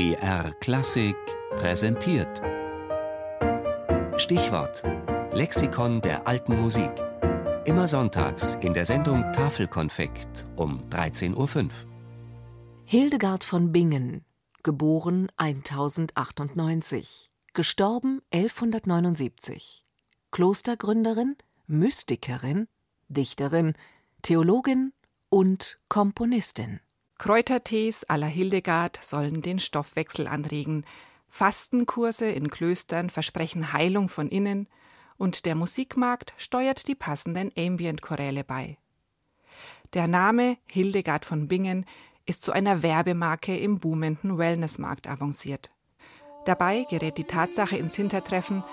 BR Klassik präsentiert. Stichwort: Lexikon der alten Musik. Immer sonntags in der Sendung Tafelkonfekt um 13.05 Uhr. Hildegard von Bingen, geboren 1098, gestorben 1179. Klostergründerin, Mystikerin, Dichterin, Theologin und Komponistin. Kräutertees à la Hildegard sollen den Stoffwechsel anregen. Fastenkurse in Klöstern versprechen Heilung von innen und der Musikmarkt steuert die passenden Ambient-Choräle bei. Der Name Hildegard von Bingen ist zu einer Werbemarke im boomenden Wellnessmarkt avanciert. Dabei gerät die Tatsache ins Hintertreffen,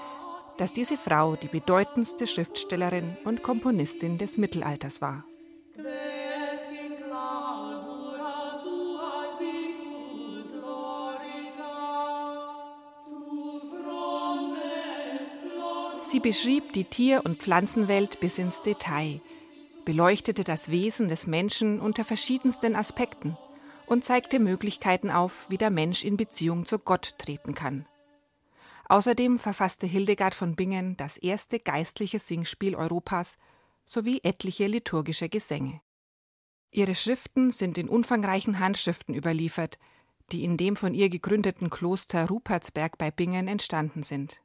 dass diese Frau die bedeutendste Schriftstellerin und Komponistin des Mittelalters war. Sie beschrieb die Tier- und Pflanzenwelt bis ins Detail, beleuchtete das Wesen des Menschen unter verschiedensten Aspekten und zeigte Möglichkeiten auf, wie der Mensch in Beziehung zu Gott treten kann. Außerdem verfasste Hildegard von Bingen das erste geistliche Singspiel Europas sowie etliche liturgische Gesänge. Ihre Schriften sind in umfangreichen Handschriften überliefert, die in dem von ihr gegründeten Kloster Rupertsberg bei Bingen entstanden sind.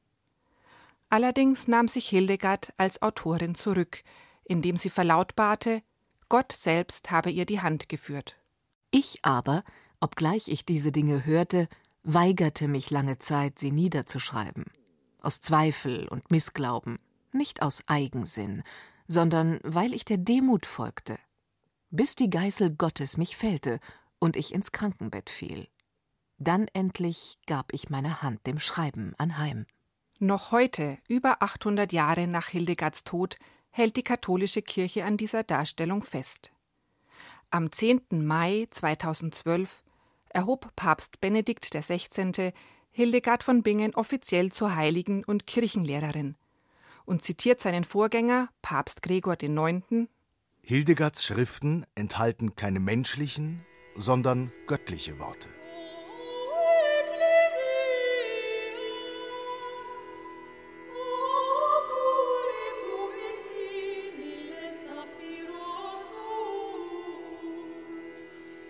Allerdings nahm sich Hildegard als Autorin zurück, indem sie verlautbarte, Gott selbst habe ihr die Hand geführt. Ich aber, obgleich ich diese Dinge hörte, weigerte mich lange Zeit, sie niederzuschreiben. Aus Zweifel und Missglauben, nicht aus Eigensinn, sondern weil ich der Demut folgte, bis die Geißel Gottes mich fällte und ich ins Krankenbett fiel. Dann endlich gab ich meine Hand dem Schreiben anheim. Noch heute, über 800 Jahre nach Hildegards Tod, hält die katholische Kirche an dieser Darstellung fest. Am 10. Mai 2012 erhob Papst Benedikt XVI. Hildegard von Bingen offiziell zur Heiligen und Kirchenlehrerin und zitiert seinen Vorgänger, Papst Gregor IX. Hildegards Schriften enthalten keine menschlichen, sondern göttliche Worte.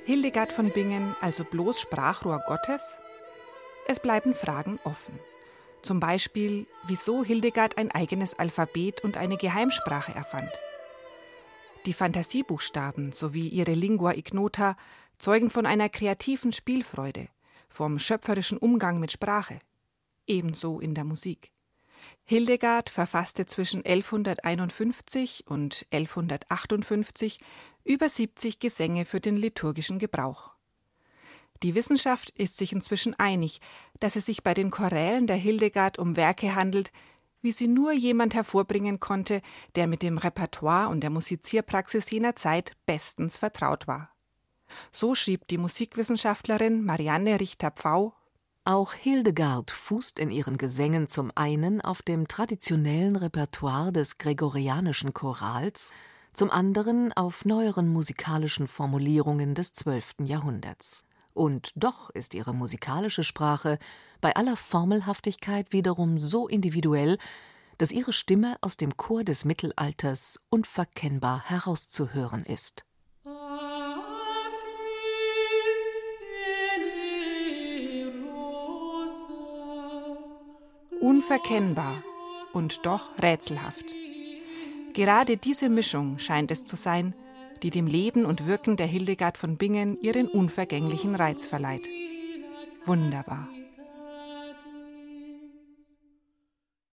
Hildegard von Bingen also bloß Sprachrohr Gottes? Es bleiben Fragen offen. Zum Beispiel, wieso Hildegard ein eigenes Alphabet und eine Geheimsprache erfand. Die Fantasiebuchstaben sowie ihre Lingua ignota zeugen von einer kreativen Spielfreude, vom schöpferischen Umgang mit Sprache. Ebenso in der Musik. Hildegard verfasste zwischen 1151 und 1158 über 70 Gesänge für den liturgischen Gebrauch. Die Wissenschaft ist sich inzwischen einig, dass es sich bei den Chorälen der Hildegard um Werke handelt, wie sie nur jemand hervorbringen konnte, der mit dem Repertoire und der Musizierpraxis jener Zeit bestens vertraut war. So schrieb die Musikwissenschaftlerin Marianne Richter-Pfau auch Hildegard fußt in ihren Gesängen zum einen auf dem traditionellen Repertoire des gregorianischen Chorals, zum anderen auf neueren musikalischen Formulierungen des zwölften Jahrhunderts. Und doch ist ihre musikalische Sprache bei aller Formelhaftigkeit wiederum so individuell, dass ihre Stimme aus dem Chor des Mittelalters unverkennbar herauszuhören ist. Unverkennbar und doch rätselhaft. Gerade diese Mischung scheint es zu sein, die dem Leben und Wirken der Hildegard von Bingen ihren unvergänglichen Reiz verleiht. Wunderbar.